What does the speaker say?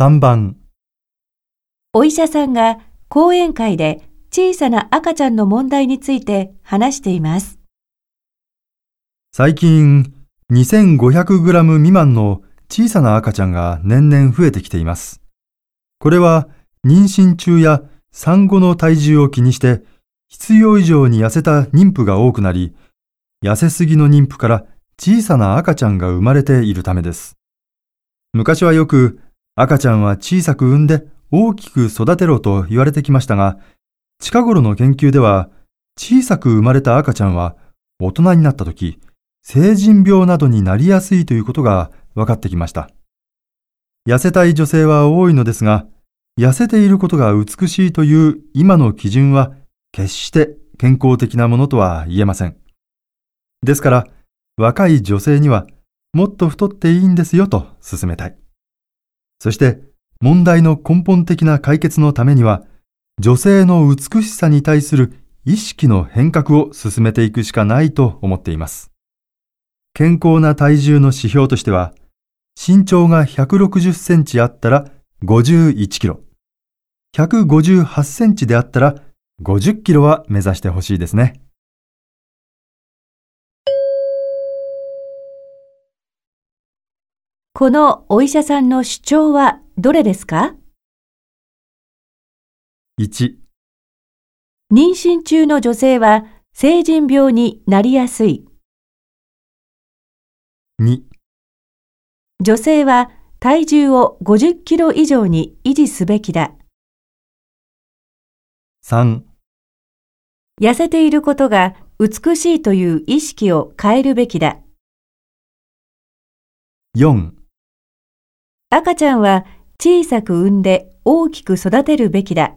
3番、お医者さんが講演会で小さな赤ちゃんの問題について話しています。最近 2500g 未満の小さな赤ちゃんが年々増えてきています。これは妊娠中や産後の体重を気にして必要以上に痩せた妊婦が多くなり、痩せすぎの妊婦から小さな赤ちゃんが生まれているためです。昔はよく赤ちゃんは小さく産んで大きく育てろと言われてきましたが、近頃の研究では小さく生まれた赤ちゃんは大人になった時、成人病などになりやすいということが分かってきました。痩せたい女性は多いのですが、痩せていることが美しいという今の基準は決して健康的なものとは言えません。ですから、若い女性にはもっと太っていいんですよと勧めたい。そして、問題の根本的な解決のためには、女性の美しさに対する意識の変革を進めていくしかないと思っています。健康な体重の指標としては、身長が160センチあったら51キロ、158センチであったら50キロは目指してほしいですね。このお医者さんの主張はどれですか？1、妊娠中の女性は成人病になりやすい。2、女性は体重を50キロ以上に維持すべきだ。3、痩せていることが美しいという意識を変えるべきだ。4、赤ちゃんは小さく産んで大きく育てるべきだ。